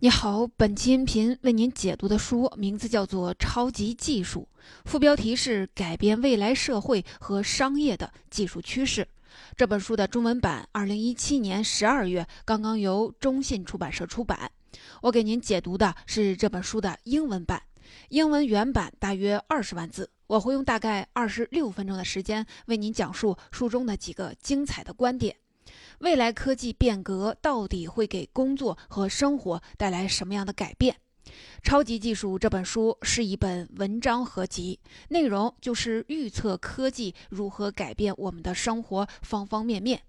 你好，本期音频为您解读的书名字叫做《超级技术》，副标题是“改变未来社会和商业的技术趋势”。这本书的中文版，二零一七年十二月刚刚由中信出版社出版。我给您解读的是这本书的英文版，英文原版大约二十万字，我会用大概二十六分钟的时间为您讲述书中的几个精彩的观点。未来科技变革到底会给工作和生活带来什么样的改变？《超级技术》这本书是一本文章合集，内容就是预测科技如何改变我们的生活方方面面。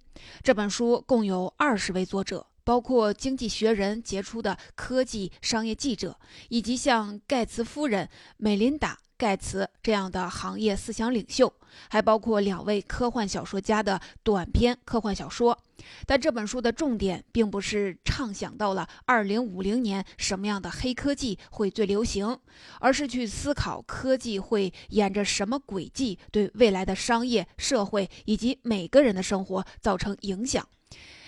这本书共有二十位作者，包括《经济学人》杰出的科技商业记者，以及像盖茨夫人梅琳达。盖茨这样的行业思想领袖，还包括两位科幻小说家的短篇科幻小说。但这本书的重点并不是畅想到了二零五零年什么样的黑科技会最流行，而是去思考科技会沿着什么轨迹对未来的商业社会以及每个人的生活造成影响，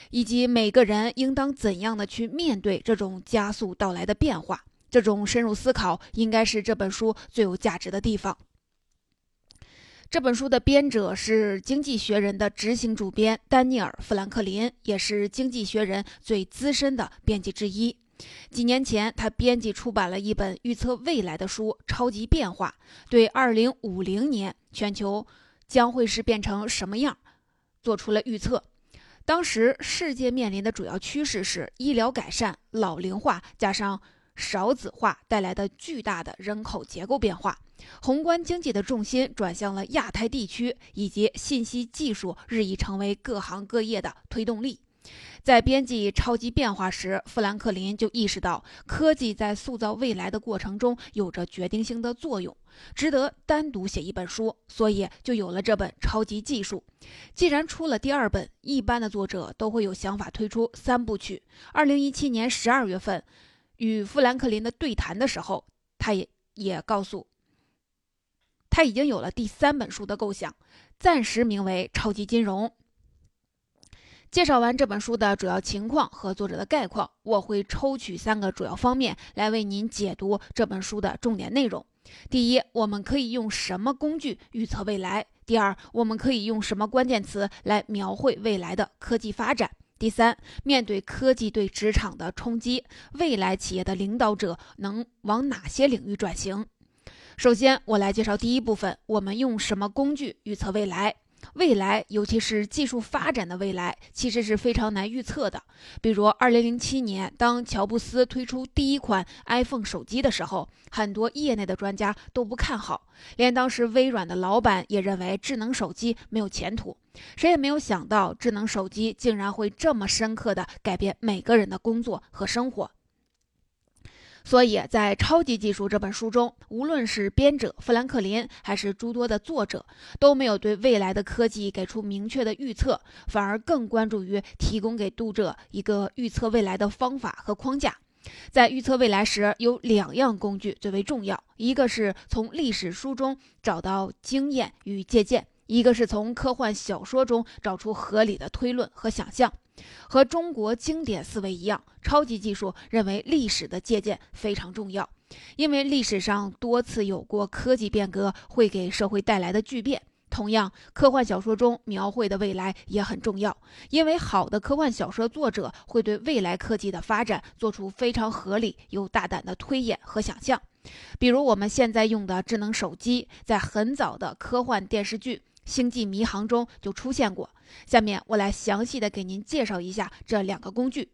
以及每个人应当怎样的去面对这种加速到来的变化。这种深入思考应该是这本书最有价值的地方。这本书的编者是《经济学人》的执行主编丹尼尔·富兰克林，也是《经济学人》最资深的编辑之一。几年前，他编辑出版了一本预测未来的书《超级变化》，对2050年全球将会是变成什么样做出了预测。当时世界面临的主要趋势是医疗改善、老龄化，加上少子化带来的巨大的人口结构变化，宏观经济的重心转向了亚太地区，以及信息技术日益成为各行各业的推动力。在编辑《超级变化》时，富兰克林就意识到科技在塑造未来的过程中有着决定性的作用，值得单独写一本书，所以就有了这本《超级技术》。既然出了第二本，一般的作者都会有想法推出三部曲。二零一七年十二月份。与富兰克林的对谈的时候，他也也告诉，他已经有了第三本书的构想，暂时名为《超级金融》。介绍完这本书的主要情况和作者的概况，我会抽取三个主要方面来为您解读这本书的重点内容。第一，我们可以用什么工具预测未来？第二，我们可以用什么关键词来描绘未来的科技发展？第三，面对科技对职场的冲击，未来企业的领导者能往哪些领域转型？首先，我来介绍第一部分：我们用什么工具预测未来？未来，尤其是技术发展的未来，其实是非常难预测的。比如，2007年，当乔布斯推出第一款 iPhone 手机的时候，很多业内的专家都不看好，连当时微软的老板也认为智能手机没有前途。谁也没有想到，智能手机竟然会这么深刻地改变每个人的工作和生活。所以在《超级技术》这本书中，无论是编者富兰克林，还是诸多的作者，都没有对未来的科技给出明确的预测，反而更关注于提供给读者一个预测未来的方法和框架。在预测未来时，有两样工具最为重要：一个是从历史书中找到经验与借鉴；一个是从科幻小说中找出合理的推论和想象。和中国经典思维一样，超级技术认为历史的借鉴非常重要，因为历史上多次有过科技变革会给社会带来的巨变。同样，科幻小说中描绘的未来也很重要，因为好的科幻小说作者会对未来科技的发展做出非常合理又大胆的推演和想象。比如我们现在用的智能手机，在很早的科幻电视剧。星际迷航中就出现过。下面我来详细的给您介绍一下这两个工具。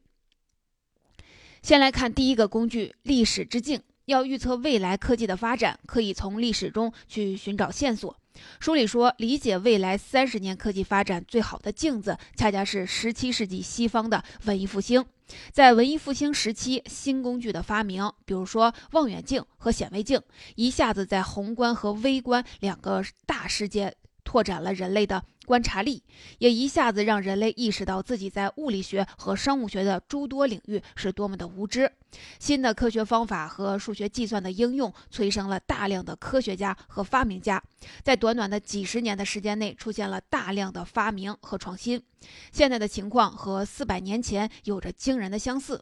先来看第一个工具——历史之镜。要预测未来科技的发展，可以从历史中去寻找线索。书里说，理解未来三十年科技发展最好的镜子，恰恰是十七世纪西方的文艺复兴。在文艺复兴时期，新工具的发明，比如说望远镜和显微镜，一下子在宏观和微观两个大世界。拓展了人类的观察力，也一下子让人类意识到自己在物理学和生物学的诸多领域是多么的无知。新的科学方法和数学计算的应用，催生了大量的科学家和发明家，在短短的几十年的时间内，出现了大量的发明和创新。现在的情况和四百年前有着惊人的相似。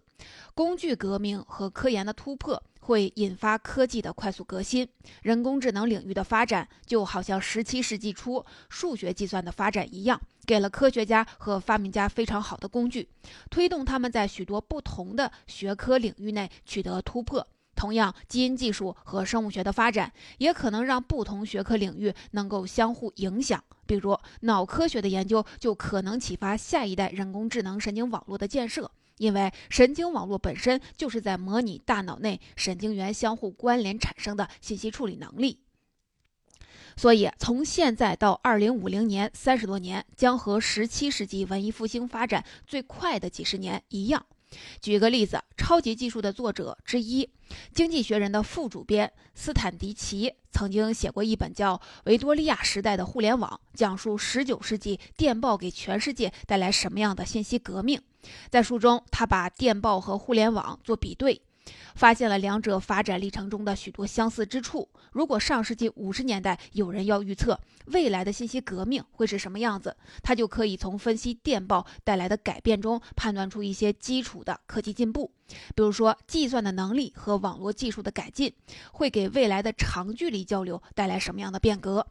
工具革命和科研的突破。会引发科技的快速革新，人工智能领域的发展就好像十七世纪初数学计算的发展一样，给了科学家和发明家非常好的工具，推动他们在许多不同的学科领域内取得突破。同样，基因技术和生物学的发展也可能让不同学科领域能够相互影响。比如，脑科学的研究就可能启发下一代人工智能神经网络的建设。因为神经网络本身就是在模拟大脑内神经元相互关联产生的信息处理能力，所以从现在到二零五零年，三十多年将和十七世纪文艺复兴发展最快的几十年一样。举个例子，《超级技术》的作者之一，《经济学人》的副主编斯坦迪奇曾经写过一本叫《维多利亚时代的互联网》，讲述十九世纪电报给全世界带来什么样的信息革命。在书中，他把电报和互联网做比对，发现了两者发展历程中的许多相似之处。如果上世纪五十年代有人要预测未来的信息革命会是什么样子，他就可以从分析电报带来的改变中判断出一些基础的科技进步，比如说计算的能力和网络技术的改进会给未来的长距离交流带来什么样的变革。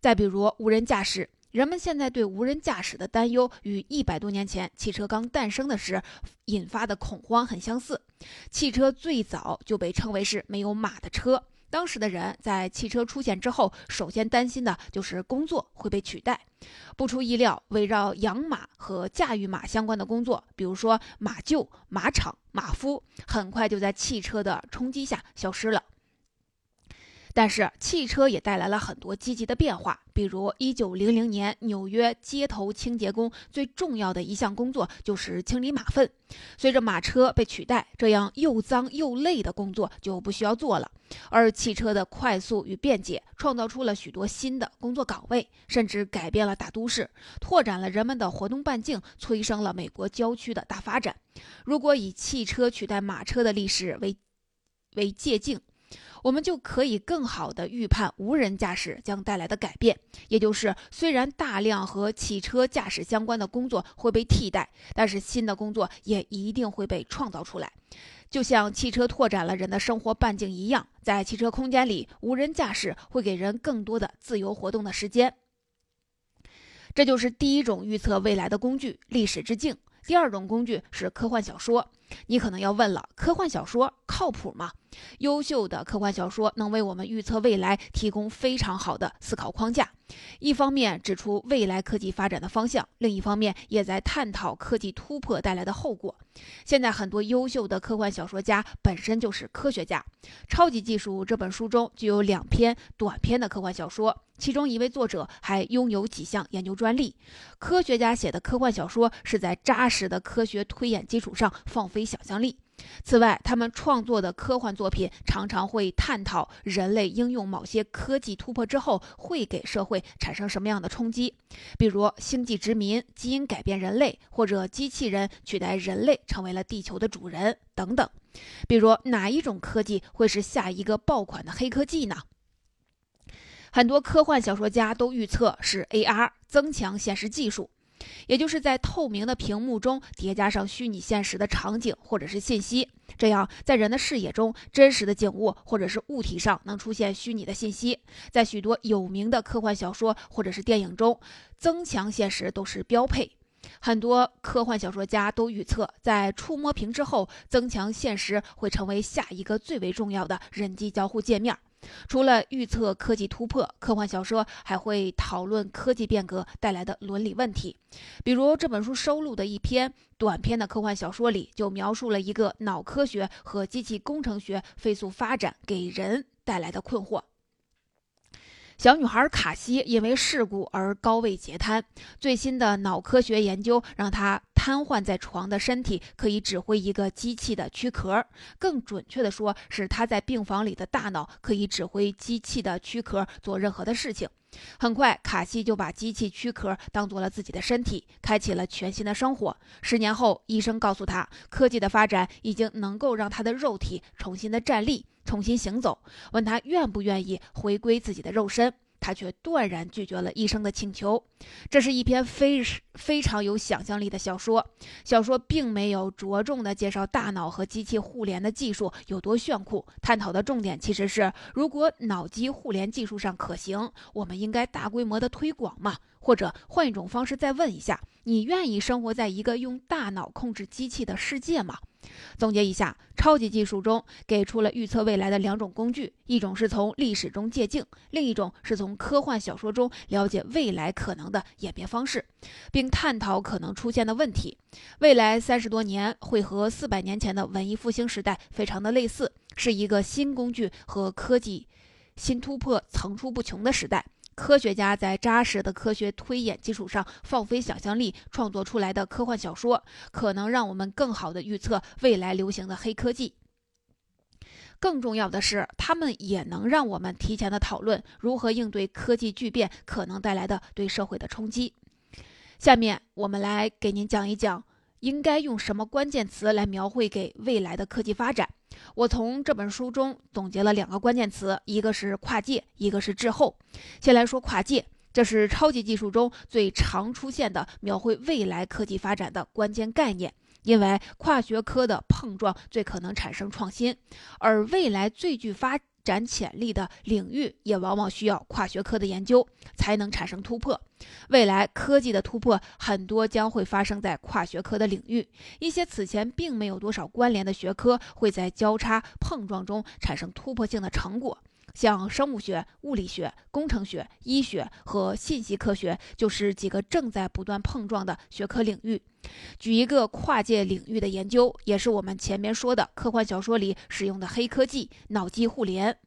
再比如无人驾驶。人们现在对无人驾驶的担忧与一百多年前汽车刚诞生的时引发的恐慌很相似。汽车最早就被称为是没有马的车，当时的人在汽车出现之后，首先担心的就是工作会被取代。不出意料，围绕养马和驾驭马相关的工作，比如说马厩、马场、马夫，很快就在汽车的冲击下消失了。但是汽车也带来了很多积极的变化，比如一九零零年，纽约街头清洁工最重要的一项工作就是清理马粪。随着马车被取代，这样又脏又累的工作就不需要做了。而汽车的快速与便捷，创造出了许多新的工作岗位，甚至改变了大都市，拓展了人们的活动半径，催生了美国郊区的大发展。如果以汽车取代马车的历史为为借镜。我们就可以更好地预判无人驾驶将带来的改变，也就是虽然大量和汽车驾驶相关的工作会被替代，但是新的工作也一定会被创造出来。就像汽车拓展了人的生活半径一样，在汽车空间里，无人驾驶会给人更多的自由活动的时间。这就是第一种预测未来的工具——历史之镜。第二种工具是科幻小说，你可能要问了：科幻小说靠谱吗？优秀的科幻小说能为我们预测未来提供非常好的思考框架，一方面指出未来科技发展的方向，另一方面也在探讨科技突破带来的后果。现在很多优秀的科幻小说家本身就是科学家，《超级技术》这本书中就有两篇短篇的科幻小说。其中一位作者还拥有几项研究专利。科学家写的科幻小说是在扎实的科学推演基础上放飞想象力。此外，他们创作的科幻作品常常会探讨人类应用某些科技突破之后会给社会产生什么样的冲击，比如星际殖民、基因改变人类，或者机器人取代人类成为了地球的主人等等。比如，哪一种科技会是下一个爆款的黑科技呢？很多科幻小说家都预测是 AR 增强现实技术，也就是在透明的屏幕中叠加上虚拟现实的场景或者是信息，这样在人的视野中，真实的景物或者是物体上能出现虚拟的信息。在许多有名的科幻小说或者是电影中，增强现实都是标配。很多科幻小说家都预测，在触摸屏之后，增强现实会成为下一个最为重要的人机交互界面。除了预测科技突破，科幻小说还会讨论科技变革带来的伦理问题。比如这本书收录的一篇短篇的科幻小说里，就描述了一个脑科学和机器工程学飞速发展给人带来的困惑。小女孩卡西因为事故而高位截瘫。最新的脑科学研究让她瘫痪在床的身体可以指挥一个机器的躯壳，更准确的说是他在病房里的大脑可以指挥机器的躯壳做任何的事情。很快，卡西就把机器躯壳当做了自己的身体，开启了全新的生活。十年后，医生告诉他，科技的发展已经能够让他的肉体重新的站立、重新行走，问他愿不愿意回归自己的肉身。他却断然拒绝了医生的请求。这是一篇非非常有想象力的小说。小说并没有着重的介绍大脑和机器互联的技术有多炫酷，探讨的重点其实是：如果脑机互联技术上可行，我们应该大规模的推广吗？或者换一种方式再问一下：你愿意生活在一个用大脑控制机器的世界吗？总结一下，超级技术中给出了预测未来的两种工具，一种是从历史中借镜，另一种是从科幻小说中了解未来可能的演变方式，并探讨可能出现的问题。未来三十多年会和四百年前的文艺复兴时代非常的类似，是一个新工具和科技新突破层出不穷的时代。科学家在扎实的科学推演基础上放飞想象力创作出来的科幻小说，可能让我们更好地预测未来流行的黑科技。更重要的是，他们也能让我们提前的讨论如何应对科技巨变可能带来的对社会的冲击。下面我们来给您讲一讲，应该用什么关键词来描绘给未来的科技发展。我从这本书中总结了两个关键词，一个是跨界，一个是滞后。先来说跨界，这是超级技术中最常出现的描绘未来科技发展的关键概念，因为跨学科的碰撞最可能产生创新，而未来最具发。展潜力的领域也往往需要跨学科的研究才能产生突破。未来科技的突破很多将会发生在跨学科的领域，一些此前并没有多少关联的学科会在交叉碰撞中产生突破性的成果。像生物学、物理学、工程学、医学和信息科学就是几个正在不断碰撞的学科领域。举一个跨界领域的研究，也是我们前面说的科幻小说里使用的黑科技——脑机互联。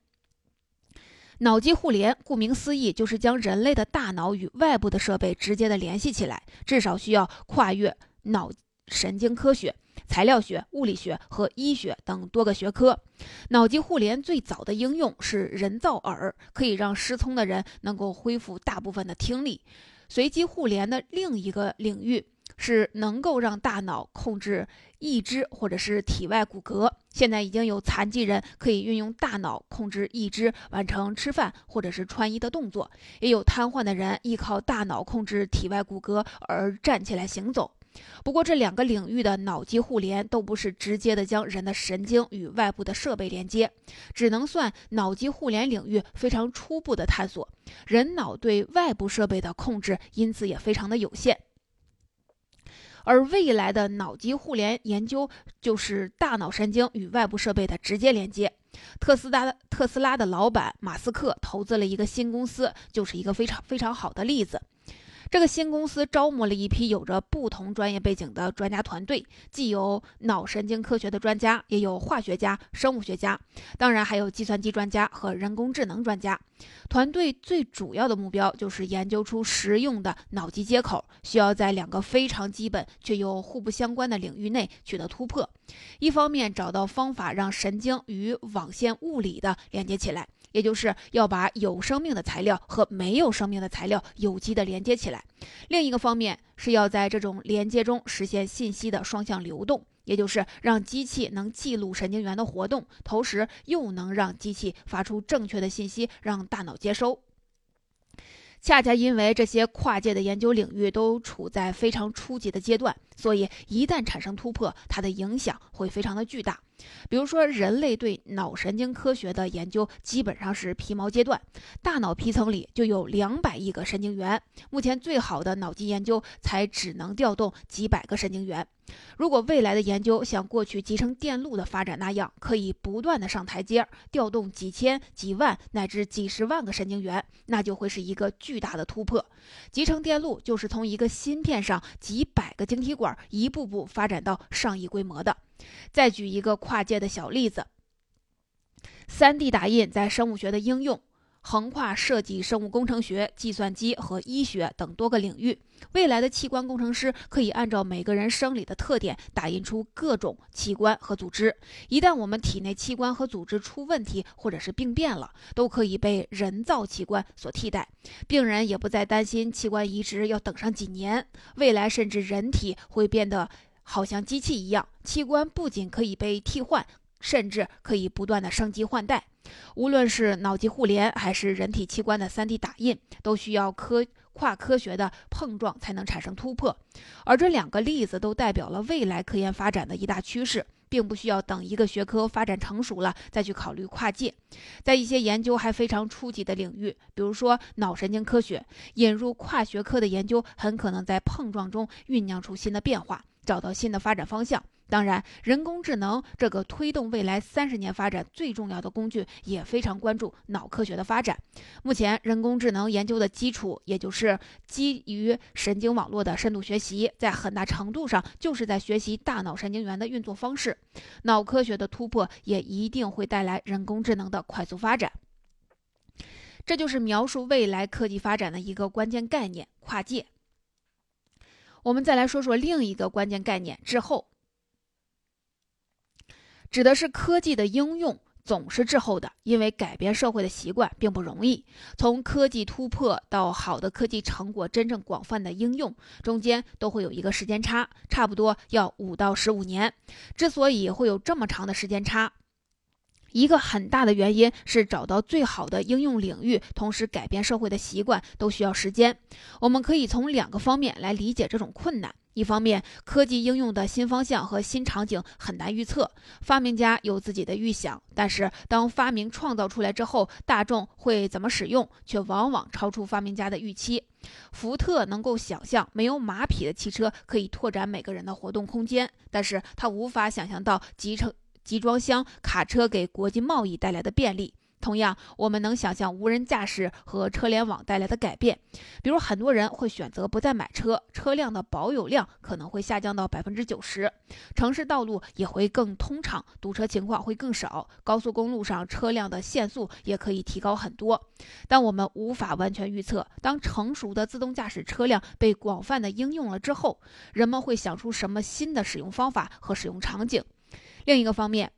脑机互联，顾名思义，就是将人类的大脑与外部的设备直接的联系起来，至少需要跨越脑神经科学。材料学、物理学和医学等多个学科，脑机互联最早的应用是人造耳，可以让失聪的人能够恢复大部分的听力。随机互联的另一个领域是能够让大脑控制义肢或者是体外骨骼。现在已经有残疾人可以运用大脑控制义肢完成吃饭或者是穿衣的动作，也有瘫痪的人依靠大脑控制体外骨骼而站起来行走。不过，这两个领域的脑机互联都不是直接的将人的神经与外部的设备连接，只能算脑机互联领域非常初步的探索。人脑对外部设备的控制因此也非常的有限。而未来的脑机互联研究就是大脑神经与外部设备的直接连接。特斯拉特斯拉的老板马斯克投资了一个新公司，就是一个非常非常好的例子。这个新公司招募了一批有着不同专业背景的专家团队，既有脑神经科学的专家，也有化学家、生物学家，当然还有计算机专家和人工智能专家。团队最主要的目标就是研究出实用的脑机接口，需要在两个非常基本却又互不相关的领域内取得突破。一方面找到方法让神经与网线物理的连接起来。也就是要把有生命的材料和没有生命的材料有机的连接起来。另一个方面是要在这种连接中实现信息的双向流动，也就是让机器能记录神经元的活动，同时又能让机器发出正确的信息，让大脑接收。恰恰因为这些跨界的研究领域都处在非常初级的阶段，所以一旦产生突破，它的影响会非常的巨大。比如说，人类对脑神经科学的研究基本上是皮毛阶段，大脑皮层里就有两百亿个神经元，目前最好的脑机研究才只能调动几百个神经元。如果未来的研究像过去集成电路的发展那样，可以不断的上台阶，调动几千、几万乃至几十万个神经元，那就会是一个巨大的突破。集成电路就是从一个芯片上几百个晶体管一步步发展到上亿规模的。再举一个跨界的小例子：3D 打印在生物学的应用。横跨设计、生物工程学、计算机和医学等多个领域。未来的器官工程师可以按照每个人生理的特点打印出各种器官和组织。一旦我们体内器官和组织出问题或者是病变了，都可以被人造器官所替代。病人也不再担心器官移植要等上几年。未来甚至人体会变得好像机器一样，器官不仅可以被替换，甚至可以不断的升级换代。无论是脑机互联还是人体器官的 3D 打印，都需要科跨科学的碰撞才能产生突破。而这两个例子都代表了未来科研发展的一大趋势，并不需要等一个学科发展成熟了再去考虑跨界。在一些研究还非常初级的领域，比如说脑神经科学，引入跨学科的研究，很可能在碰撞中酝酿出新的变化，找到新的发展方向。当然，人工智能这个推动未来三十年发展最重要的工具，也非常关注脑科学的发展。目前，人工智能研究的基础，也就是基于神经网络的深度学习，在很大程度上就是在学习大脑神经元的运作方式。脑科学的突破，也一定会带来人工智能的快速发展。这就是描述未来科技发展的一个关键概念——跨界。我们再来说说另一个关键概念——滞后。指的是科技的应用总是滞后的，因为改变社会的习惯并不容易。从科技突破到好的科技成果真正广泛的应用，中间都会有一个时间差，差不多要五到十五年。之所以会有这么长的时间差，一个很大的原因是找到最好的应用领域，同时改变社会的习惯都需要时间。我们可以从两个方面来理解这种困难。一方面，科技应用的新方向和新场景很难预测，发明家有自己的预想，但是当发明创造出来之后，大众会怎么使用，却往往超出发明家的预期。福特能够想象没有马匹的汽车可以拓展每个人的活动空间，但是他无法想象到集成集装箱卡车给国际贸易带来的便利。同样，我们能想象无人驾驶和车联网带来的改变，比如很多人会选择不再买车，车辆的保有量可能会下降到百分之九十，城市道路也会更通畅，堵车情况会更少，高速公路上车辆的限速也可以提高很多。但我们无法完全预测，当成熟的自动驾驶车辆被广泛的应用了之后，人们会想出什么新的使用方法和使用场景。另一个方面，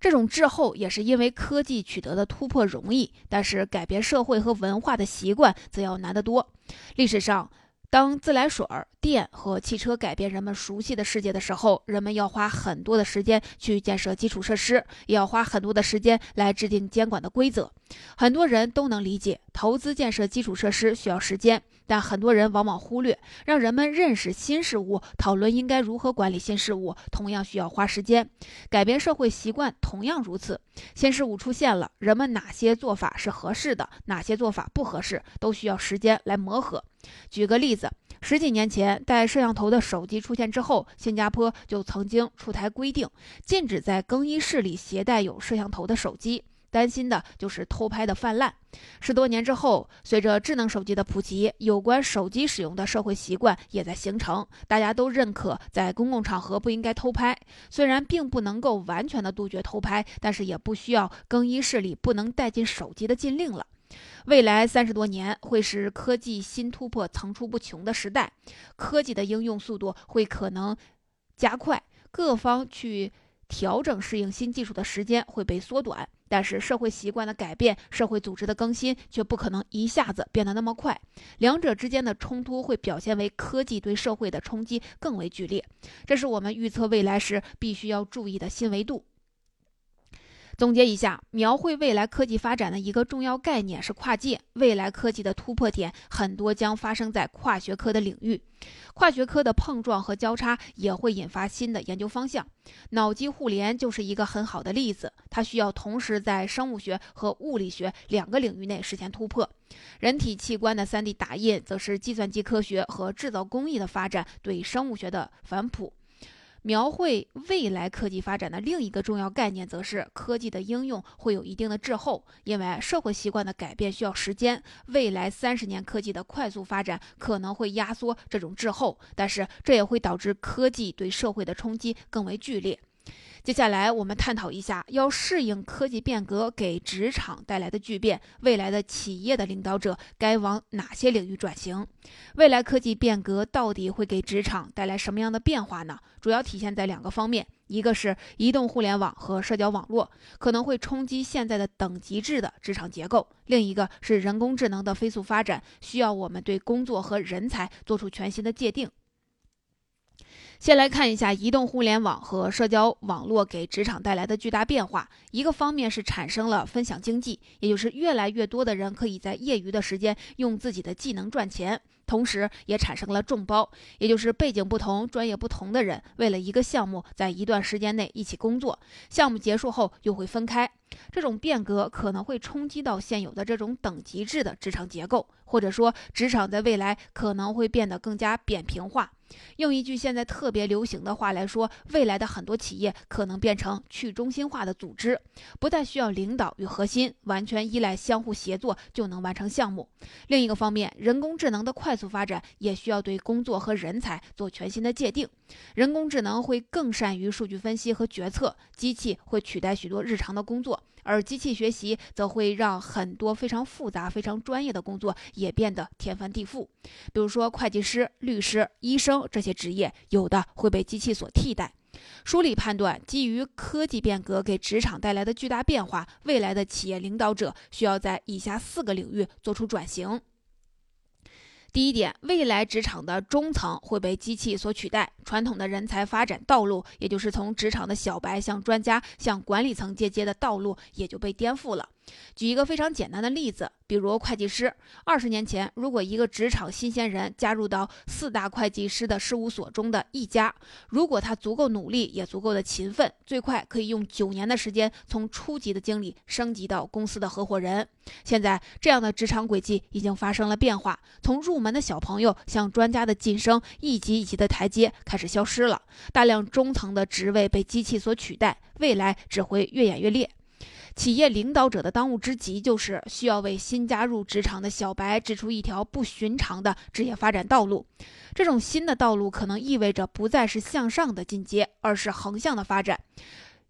这种滞后也是因为科技取得的突破容易，但是改变社会和文化的习惯则要难得多。历史上，当自来水、电和汽车改变人们熟悉的世界的时候，人们要花很多的时间去建设基础设施，也要花很多的时间来制定监管的规则。很多人都能理解，投资建设基础设施需要时间。但很多人往往忽略，让人们认识新事物、讨论应该如何管理新事物，同样需要花时间。改变社会习惯同样如此。新事物出现了，人们哪些做法是合适的，哪些做法不合适，都需要时间来磨合。举个例子，十几年前，带摄像头的手机出现之后，新加坡就曾经出台规定，禁止在更衣室里携带有摄像头的手机。担心的就是偷拍的泛滥。十多年之后，随着智能手机的普及，有关手机使用的社会习惯也在形成。大家都认可在公共场合不应该偷拍。虽然并不能够完全的杜绝偷拍，但是也不需要更衣室里不能带进手机的禁令了。未来三十多年会是科技新突破层出不穷的时代，科技的应用速度会可能加快，各方去调整适应新技术的时间会被缩短。但是社会习惯的改变、社会组织的更新却不可能一下子变得那么快，两者之间的冲突会表现为科技对社会的冲击更为剧烈，这是我们预测未来时必须要注意的新维度。总结一下，描绘未来科技发展的一个重要概念是跨界。未来科技的突破点很多将发生在跨学科的领域，跨学科的碰撞和交叉也会引发新的研究方向。脑机互联就是一个很好的例子，它需要同时在生物学和物理学两个领域内实现突破。人体器官的 3D 打印，则是计算机科学和制造工艺的发展对生物学的反哺。描绘未来科技发展的另一个重要概念，则是科技的应用会有一定的滞后，因为社会习惯的改变需要时间。未来三十年科技的快速发展可能会压缩这种滞后，但是这也会导致科技对社会的冲击更为剧烈。接下来，我们探讨一下，要适应科技变革给职场带来的巨变，未来的企业的领导者该往哪些领域转型？未来科技变革到底会给职场带来什么样的变化呢？主要体现在两个方面，一个是移动互联网和社交网络可能会冲击现在的等级制的职场结构，另一个是人工智能的飞速发展，需要我们对工作和人才做出全新的界定。先来看一下移动互联网和社交网络给职场带来的巨大变化。一个方面是产生了分享经济，也就是越来越多的人可以在业余的时间用自己的技能赚钱，同时也产生了众包，也就是背景不同、专业不同的人为了一个项目在一段时间内一起工作，项目结束后又会分开。这种变革可能会冲击到现有的这种等级制的职场结构，或者说职场在未来可能会变得更加扁平化。用一句现在特别流行的话来说，未来的很多企业可能变成去中心化的组织，不再需要领导与核心，完全依赖相互协作就能完成项目。另一个方面，人工智能的快速发展也需要对工作和人才做全新的界定。人工智能会更善于数据分析和决策，机器会取代许多日常的工作。而机器学习则会让很多非常复杂、非常专业的工作也变得天翻地覆。比如说，会计师、律师、医生这些职业，有的会被机器所替代。梳理判断，基于科技变革给职场带来的巨大变化，未来的企业领导者需要在以下四个领域做出转型。第一点，未来职场的中层会被机器所取代，传统的人才发展道路，也就是从职场的小白向专家、向管理层阶阶的道路，也就被颠覆了。举一个非常简单的例子，比如会计师。二十年前，如果一个职场新鲜人加入到四大会计师的事务所中的一家，如果他足够努力，也足够的勤奋，最快可以用九年的时间从初级的经理升级到公司的合伙人。现在，这样的职场轨迹已经发生了变化，从入门的小朋友向专家的晋升，一级一级的台阶开始消失了，大量中层的职位被机器所取代，未来只会越演越烈。企业领导者的当务之急就是需要为新加入职场的小白指出一条不寻常的职业发展道路。这种新的道路可能意味着不再是向上的进阶，而是横向的发展。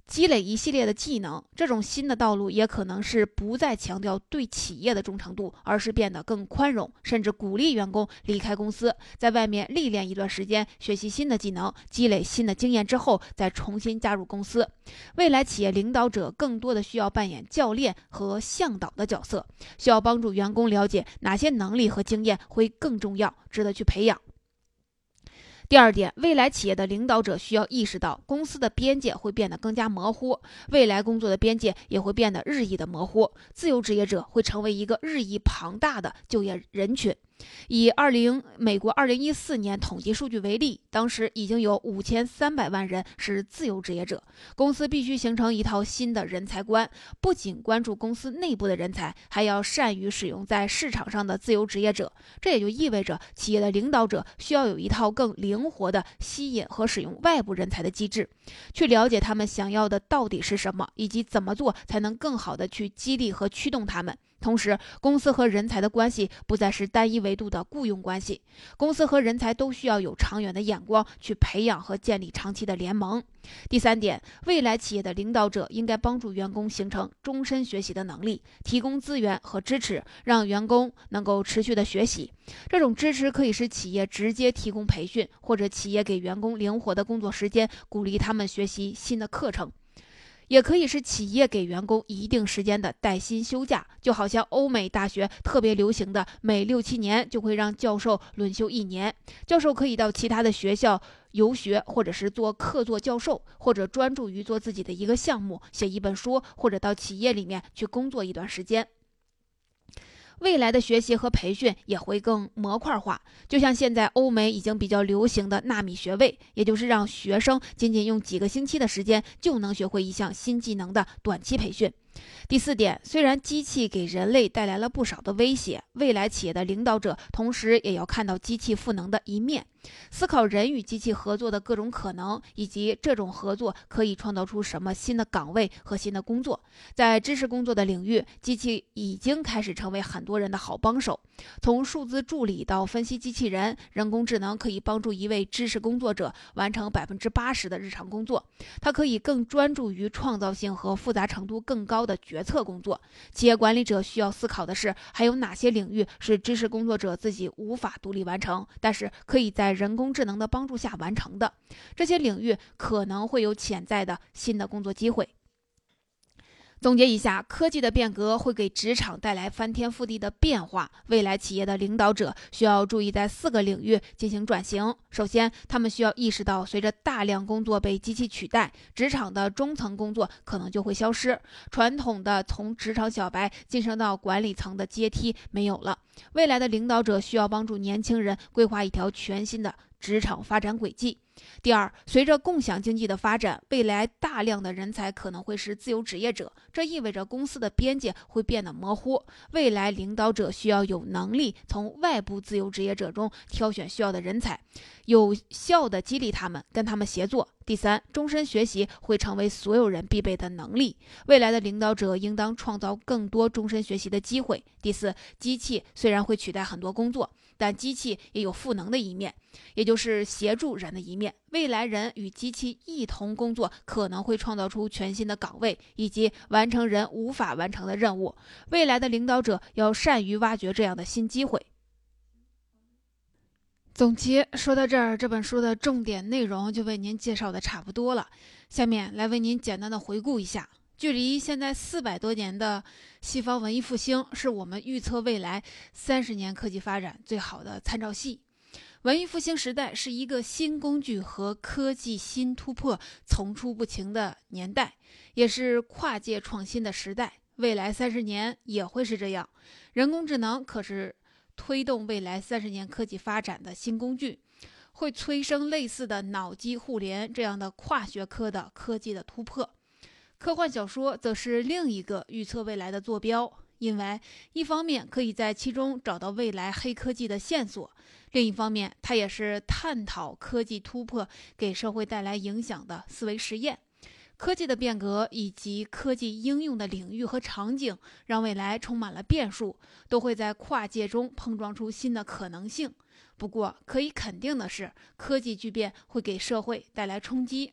积累一系列的技能，这种新的道路也可能是不再强调对企业的忠诚度，而是变得更宽容，甚至鼓励员工离开公司，在外面历练一段时间，学习新的技能，积累新的经验之后，再重新加入公司。未来企业领导者更多的需要扮演教练和向导的角色，需要帮助员工了解哪些能力和经验会更重要，值得去培养。第二点，未来企业的领导者需要意识到，公司的边界会变得更加模糊，未来工作的边界也会变得日益的模糊，自由职业者会成为一个日益庞大的就业人群。以二零美国二零一四年统计数据为例，当时已经有五千三百万人是自由职业者。公司必须形成一套新的人才观，不仅关注公司内部的人才，还要善于使用在市场上的自由职业者。这也就意味着，企业的领导者需要有一套更灵活的吸引和使用外部人才的机制，去了解他们想要的到底是什么，以及怎么做才能更好的去激励和驱动他们。同时，公司和人才的关系不再是单一维度的雇佣关系，公司和人才都需要有长远的眼光去培养和建立长期的联盟。第三点，未来企业的领导者应该帮助员工形成终身学习的能力，提供资源和支持，让员工能够持续的学习。这种支持可以是企业直接提供培训，或者企业给员工灵活的工作时间，鼓励他们学习新的课程。也可以是企业给员工一定时间的带薪休假，就好像欧美大学特别流行的，每六七年就会让教授轮休一年，教授可以到其他的学校游学，或者是做客座教授，或者专注于做自己的一个项目，写一本书，或者到企业里面去工作一段时间。未来的学习和培训也会更模块化，就像现在欧美已经比较流行的纳米学位，也就是让学生仅仅用几个星期的时间就能学会一项新技能的短期培训。第四点，虽然机器给人类带来了不少的威胁，未来企业的领导者同时也要看到机器赋能的一面。思考人与机器合作的各种可能，以及这种合作可以创造出什么新的岗位和新的工作。在知识工作的领域，机器已经开始成为很多人的好帮手。从数字助理到分析机器人，人工智能可以帮助一位知识工作者完成百分之八十的日常工作。它可以更专注于创造性和复杂程度更高的决策工作。企业管理者需要思考的是，还有哪些领域是知识工作者自己无法独立完成，但是可以在人工智能的帮助下完成的这些领域，可能会有潜在的新的工作机会。总结一下，科技的变革会给职场带来翻天覆地的变化。未来企业的领导者需要注意在四个领域进行转型。首先，他们需要意识到，随着大量工作被机器取代，职场的中层工作可能就会消失，传统的从职场小白晋升到管理层的阶梯没有了。未来的领导者需要帮助年轻人规划一条全新的职场发展轨迹。第二，随着共享经济的发展，未来大量的人才可能会是自由职业者，这意味着公司的边界会变得模糊。未来领导者需要有能力从外部自由职业者中挑选需要的人才，有效的激励他们，跟他们协作。第三，终身学习会成为所有人必备的能力。未来的领导者应当创造更多终身学习的机会。第四，机器虽然会取代很多工作，但机器也有赋能的一面，也就是协助人的一面。未来人与机器一同工作，可能会创造出全新的岗位，以及完成人无法完成的任务。未来的领导者要善于挖掘这样的新机会。总结说到这儿，这本书的重点内容就为您介绍的差不多了。下面来为您简单的回顾一下：距离现在四百多年的西方文艺复兴，是我们预测未来三十年科技发展最好的参照系。文艺复兴时代是一个新工具和科技新突破层出不穷的年代，也是跨界创新的时代。未来三十年也会是这样。人工智能可是。推动未来三十年科技发展的新工具，会催生类似的脑机互联这样的跨学科的科技的突破。科幻小说则是另一个预测未来的坐标，因为一方面可以在其中找到未来黑科技的线索，另一方面它也是探讨科技突破给社会带来影响的思维实验。科技的变革以及科技应用的领域和场景，让未来充满了变数，都会在跨界中碰撞出新的可能性。不过，可以肯定的是，科技巨变会给社会带来冲击。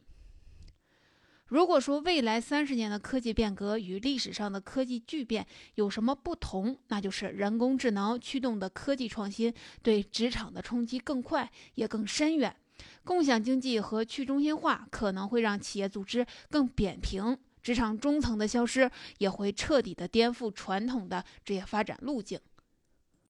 如果说未来三十年的科技变革与历史上的科技巨变有什么不同，那就是人工智能驱动的科技创新对职场的冲击更快，也更深远。共享经济和去中心化可能会让企业组织更扁平，职场中层的消失也会彻底的颠覆传统的职业发展路径。